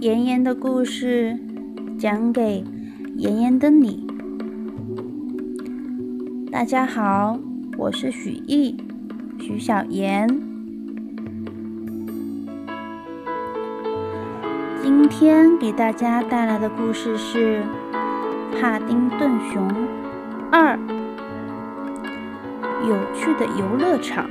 妍妍的故事讲给妍妍的你。大家好，我是许艺，许小妍。今天给大家带来的故事是《帕丁顿熊二：有趣的游乐场》。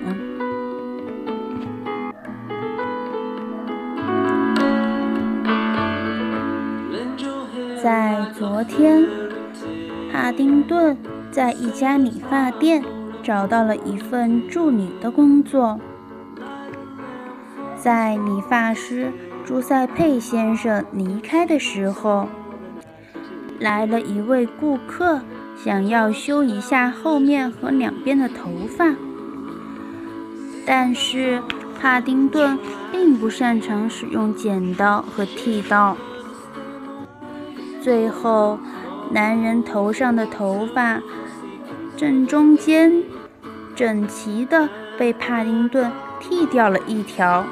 在昨天，帕丁顿在一家理发店找到了一份助理的工作。在理发师朱塞佩先生离开的时候，来了一位顾客，想要修一下后面和两边的头发。但是帕丁顿并不擅长使用剪刀和剃刀。最后，男人头上的头发正中间整齐地被帕丁顿剃掉了一条。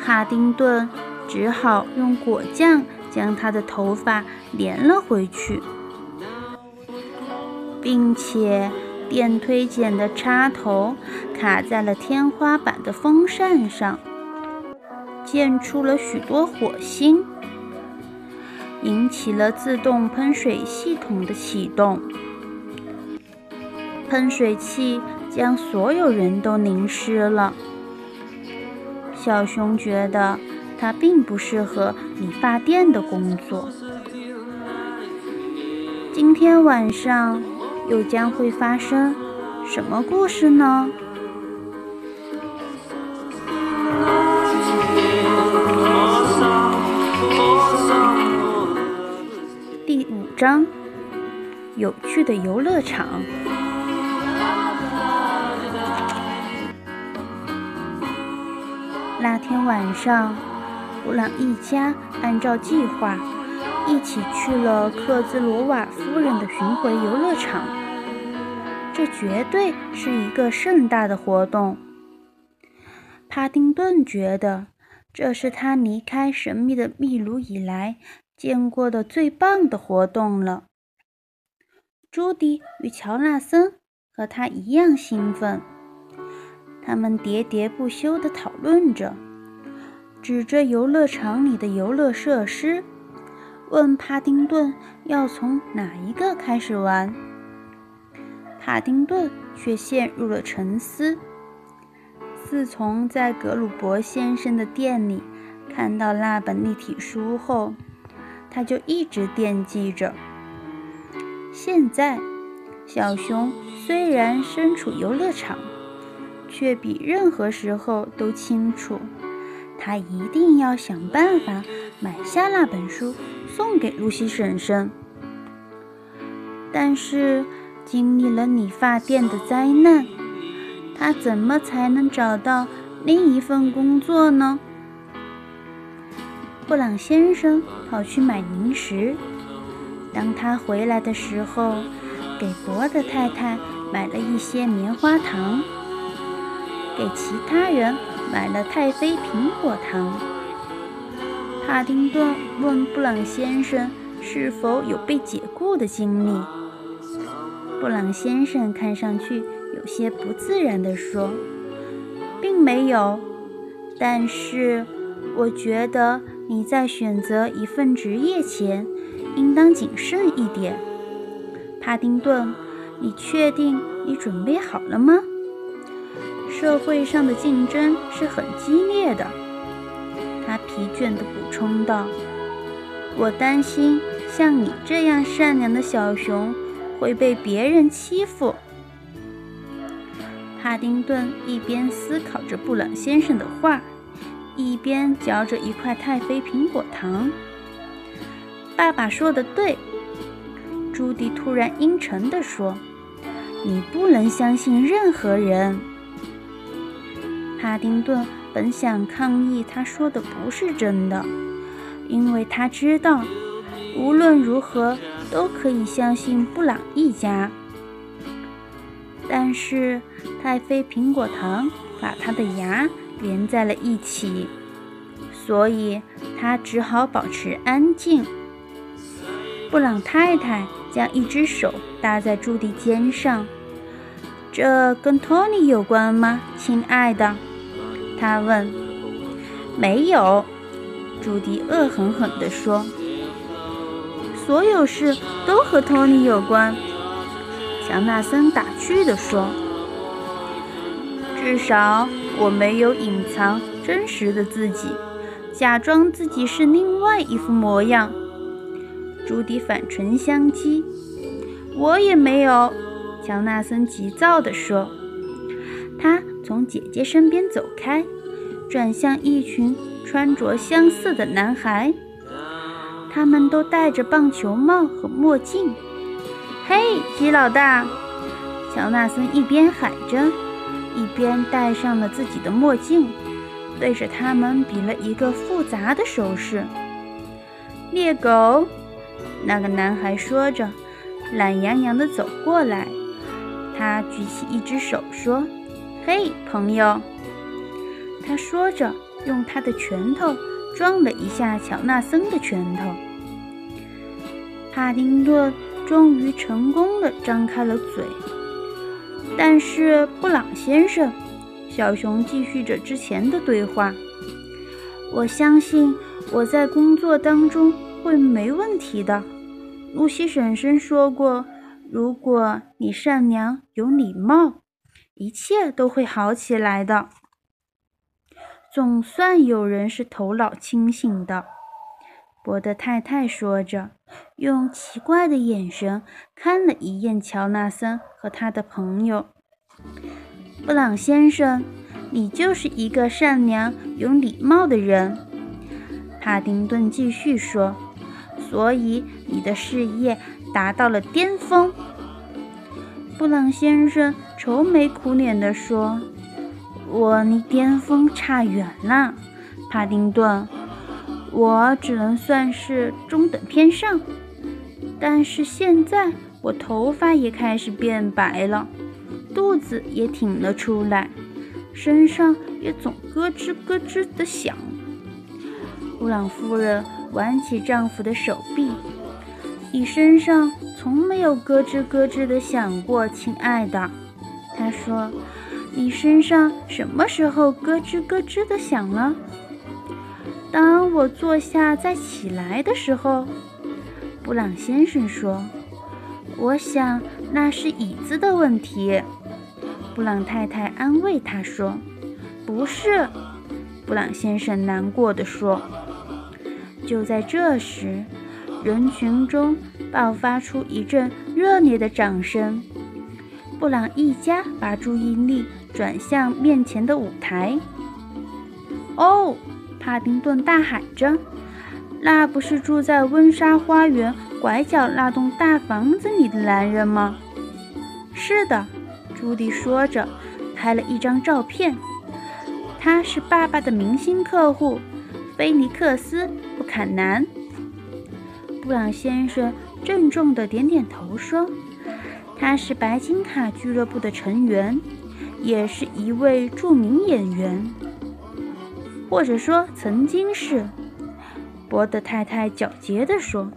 帕丁顿只好用果酱将他的头发连了回去，并且电推剪的插头卡在了天花板的风扇上，溅出了许多火星。引起了自动喷水系统的启动，喷水器将所有人都淋湿了。小熊觉得它并不适合理发店的工作。今天晚上又将会发生什么故事呢？章有趣的游乐场。那天晚上，布朗一家按照计划一起去了克兹罗瓦夫人的巡回游乐场。这绝对是一个盛大的活动。帕丁顿觉得这是他离开神秘的秘鲁以来。见过的最棒的活动了。朱迪与乔纳森和他一样兴奋，他们喋喋不休地讨论着，指着游乐场里的游乐设施，问帕丁顿要从哪一个开始玩。帕丁顿却陷入了沉思。自从在格鲁伯先生的店里看到那本立体书后，他就一直惦记着。现在，小熊虽然身处游乐场，却比任何时候都清楚，他一定要想办法买下那本书，送给露西婶婶。但是，经历了理发店的灾难，他怎么才能找到另一份工作呢？布朗先生跑去买零食。当他回来的时候，给博德太太买了一些棉花糖，给其他人买了太妃苹果糖。帕丁顿问布朗先生是否有被解雇的经历。布朗先生看上去有些不自然地说：“并没有，但是我觉得。”你在选择一份职业前，应当谨慎一点，帕丁顿。你确定你准备好了吗？社会上的竞争是很激烈的，他疲倦地补充道。我担心像你这样善良的小熊会被别人欺负。帕丁顿一边思考着布朗先生的话。一边嚼着一块太妃苹果糖，爸爸说的对。朱迪突然阴沉地说：“你不能相信任何人。”帕丁顿本想抗议他说的不是真的，因为他知道无论如何都可以相信布朗一家。但是太妃苹果糖把他的牙。连在了一起，所以他只好保持安静。布朗太太将一只手搭在朱迪肩上。这跟托尼有关吗，亲爱的？他问。没有，朱迪恶狠狠地说。所有事都和托尼有关，乔纳森打趣地说。至少我没有隐藏真实的自己，假装自己是另外一副模样。朱迪反唇相讥。我也没有。乔纳森急躁地说：“他从姐姐身边走开，转向一群穿着相似的男孩，他们都戴着棒球帽和墨镜。嘿，鸡老大！”乔纳森一边喊着，一边戴上了自己的墨镜，对着他们比了一个复杂的手势。猎狗，那个男孩说着，懒洋洋地走过来。他举起一只手说：“嘿，朋友。”他说着，用他的拳头撞了一下乔纳森的拳头。帕丁顿终于成功地张开了嘴，但是布朗先生，小熊继续着之前的对话：“我相信我在工作当中会没问题的。”露西婶婶说过。如果你善良有礼貌，一切都会好起来的。总算有人是头脑清醒的，伯德太太说着，用奇怪的眼神看了一眼乔纳森和他的朋友。布朗先生，你就是一个善良有礼貌的人。帕丁顿继续说，所以你的事业。达到了巅峰，布朗先生愁眉苦脸地说：“我离巅峰差远了，帕丁顿，我只能算是中等偏上。但是现在我头发也开始变白了，肚子也挺了出来，身上也总咯吱咯吱地响。”布朗夫人挽起丈夫的手臂。你身上从没有咯吱咯吱的响过，亲爱的。他说：“你身上什么时候咯吱咯吱的响了？”当我坐下再起来的时候，布朗先生说：“我想那是椅子的问题。”布朗太太安慰他说：“不是。”布朗先生难过的说：“就在这时。”人群中爆发出一阵热烈的掌声。布朗一家把注意力转向面前的舞台。哦，帕丁顿大喊着：“那不是住在温莎花园拐角那栋大房子里的男人吗？”“是的。”朱迪说着，拍了一张照片。“他是爸爸的明星客户，菲尼克斯·布坎南。”布朗先生郑重地点点头说：“他是白金卡俱乐部的成员，也是一位著名演员，或者说曾经是。”博德太太狡黠地说：“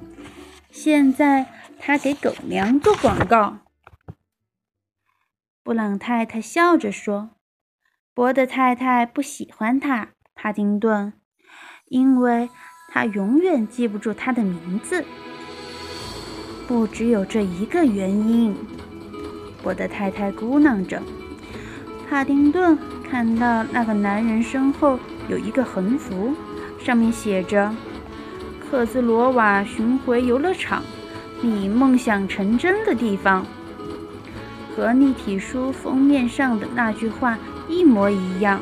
现在他给狗粮做广告。”布朗太太笑着说：“博德太太不喜欢他，帕丁顿，因为。”他永远记不住他的名字，不只有这一个原因。博德太太咕囔着。帕丁顿看到那个男人身后有一个横幅，上面写着“克兹罗瓦巡回游乐场，你梦想成真的地方”，和立体书封面上的那句话一模一样。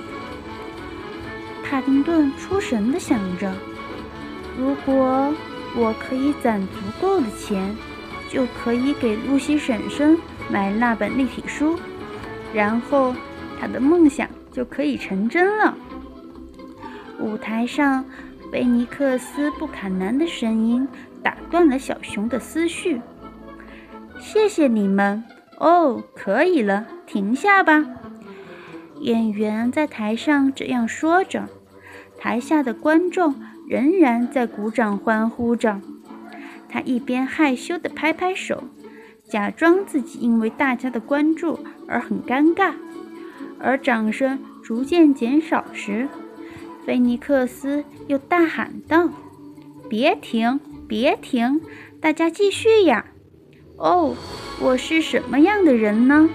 帕丁顿出神地想着。如果我可以攒足够的钱，就可以给露西婶婶买那本立体书，然后他的梦想就可以成真了。舞台上，菲尼克斯·布坎南的声音打断了小熊的思绪。谢谢你们。哦，可以了，停下吧。演员在台上这样说着。台下的观众仍然在鼓掌欢呼着。他一边害羞地拍拍手，假装自己因为大家的关注而很尴尬。而掌声逐渐减少时，菲尼克斯又大喊道：“别停，别停，大家继续呀！哦，我是什么样的人呢？”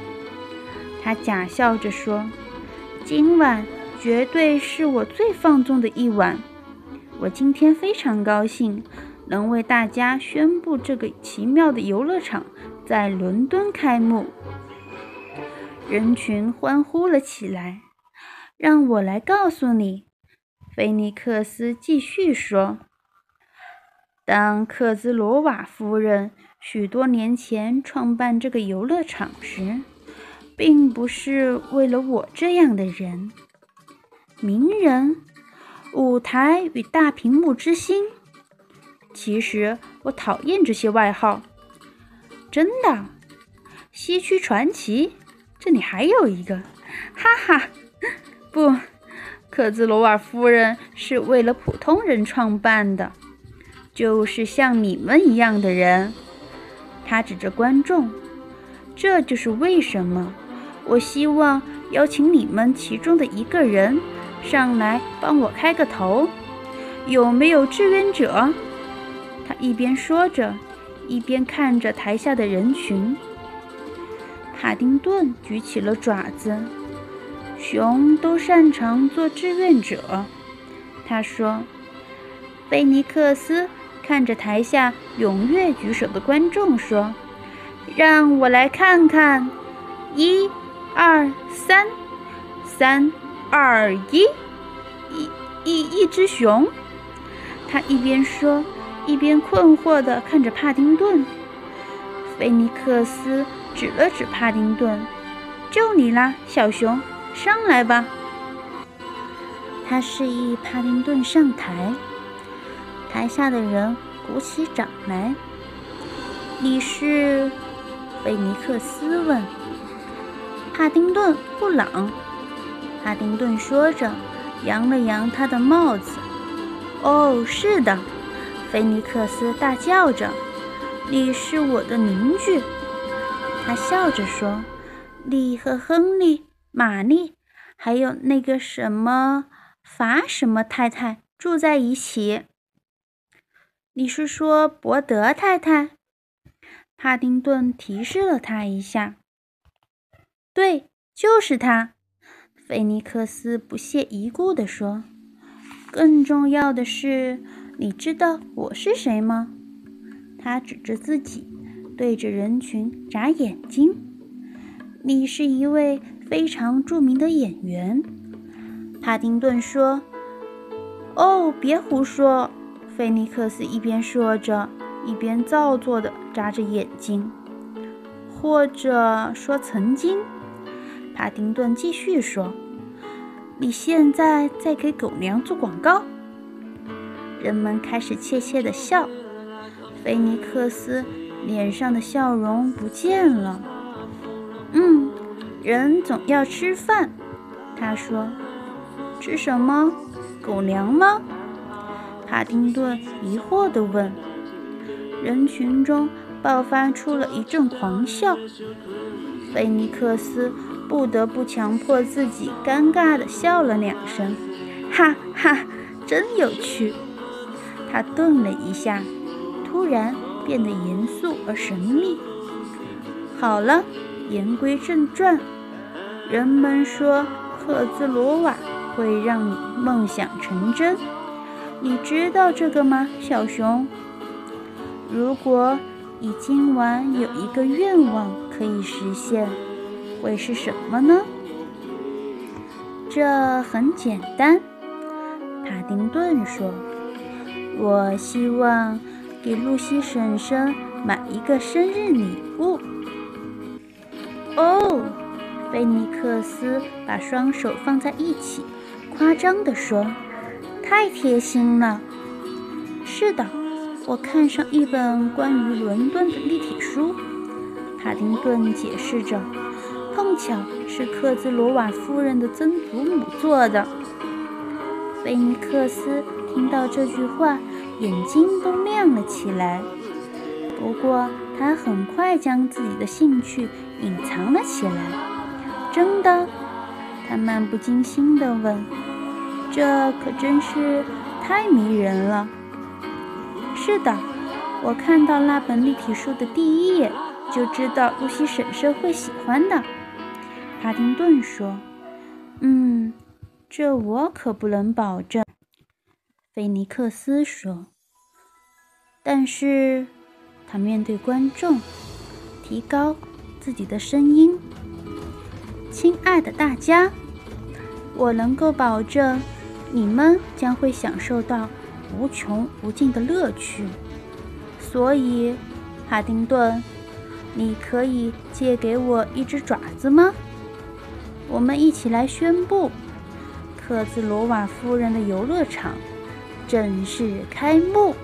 他假笑着说：“今晚。”绝对是我最放纵的一晚。我今天非常高兴，能为大家宣布这个奇妙的游乐场在伦敦开幕。人群欢呼了起来。让我来告诉你，菲尼克斯继续说：“当克兹罗瓦夫人许多年前创办这个游乐场时，并不是为了我这样的人。”名人、舞台与大屏幕之星。其实我讨厌这些外号。真的，西区传奇，这里还有一个，哈哈。不，克兹罗瓦夫人是为了普通人创办的，就是像你们一样的人。他指着观众，这就是为什么我希望邀请你们其中的一个人。上来帮我开个头，有没有志愿者？他一边说着，一边看着台下的人群。帕丁顿举起了爪子。熊都擅长做志愿者，他说。菲尼克斯看着台下踊跃举手的观众说：“让我来看看，一、二、三，三。”二一，一一一只熊。他一边说，一边困惑地看着帕丁顿。菲尼克斯指了指帕丁顿：“就你啦，小熊，上来吧。”他示意帕丁顿上台。台下的人鼓起掌来。你是？菲尼克斯问。帕丁顿·布朗。帕丁顿说着，扬了扬他的帽子。“哦，是的！”菲尼克斯大叫着，“你是我的邻居。”他笑着说，“你和亨利、玛丽，还有那个什么法什么太太住在一起。”你是说伯德太太？帕丁顿提示了他一下。“对，就是他。”菲尼克斯不屑一顾地说：“更重要的是，你知道我是谁吗？”他指着自己，对着人群眨眼睛。“你是一位非常著名的演员。”帕丁顿说。“哦，别胡说！”菲尼克斯一边说着，一边造作地眨着眼睛。“或者说曾经。”帕丁顿继续说：“你现在在给狗粮做广告。”人们开始窃窃地笑。菲尼克斯脸上的笑容不见了。“嗯，人总要吃饭。”他说。“吃什么？狗粮吗？”帕丁顿疑惑地问。人群中爆发出了一阵狂笑。菲尼克斯。不得不强迫自己尴尬地笑了两声，哈哈，真有趣。他顿了一下，突然变得严肃而神秘。好了，言归正传。人们说克兹罗瓦会让你梦想成真，你知道这个吗，小熊？如果你今晚有一个愿望可以实现。会是什么呢？这很简单，帕丁顿说：“我希望给露西婶婶买一个生日礼物。”哦，菲尼克斯把双手放在一起，夸张地说：“太贴心了。”是的，我看上一本关于伦敦的立体书，帕丁顿解释着。碰巧是克兹罗瓦夫人的曾祖母做的。菲尼克斯听到这句话，眼睛都亮了起来。不过，他很快将自己的兴趣隐藏了起来。真的？他漫不经心地问。这可真是太迷人了。是的，我看到那本立体书的第一页，就知道露西婶婶会喜欢的。帕丁顿说：“嗯，这我可不能保证。”菲尼克斯说：“但是，他面对观众，提高自己的声音，亲爱的大家，我能够保证。”你们将会享受到无穷无尽的乐趣，所以，哈丁顿，你可以借给我一只爪子吗？我们一起来宣布，克兹罗瓦夫人的游乐场正式开幕。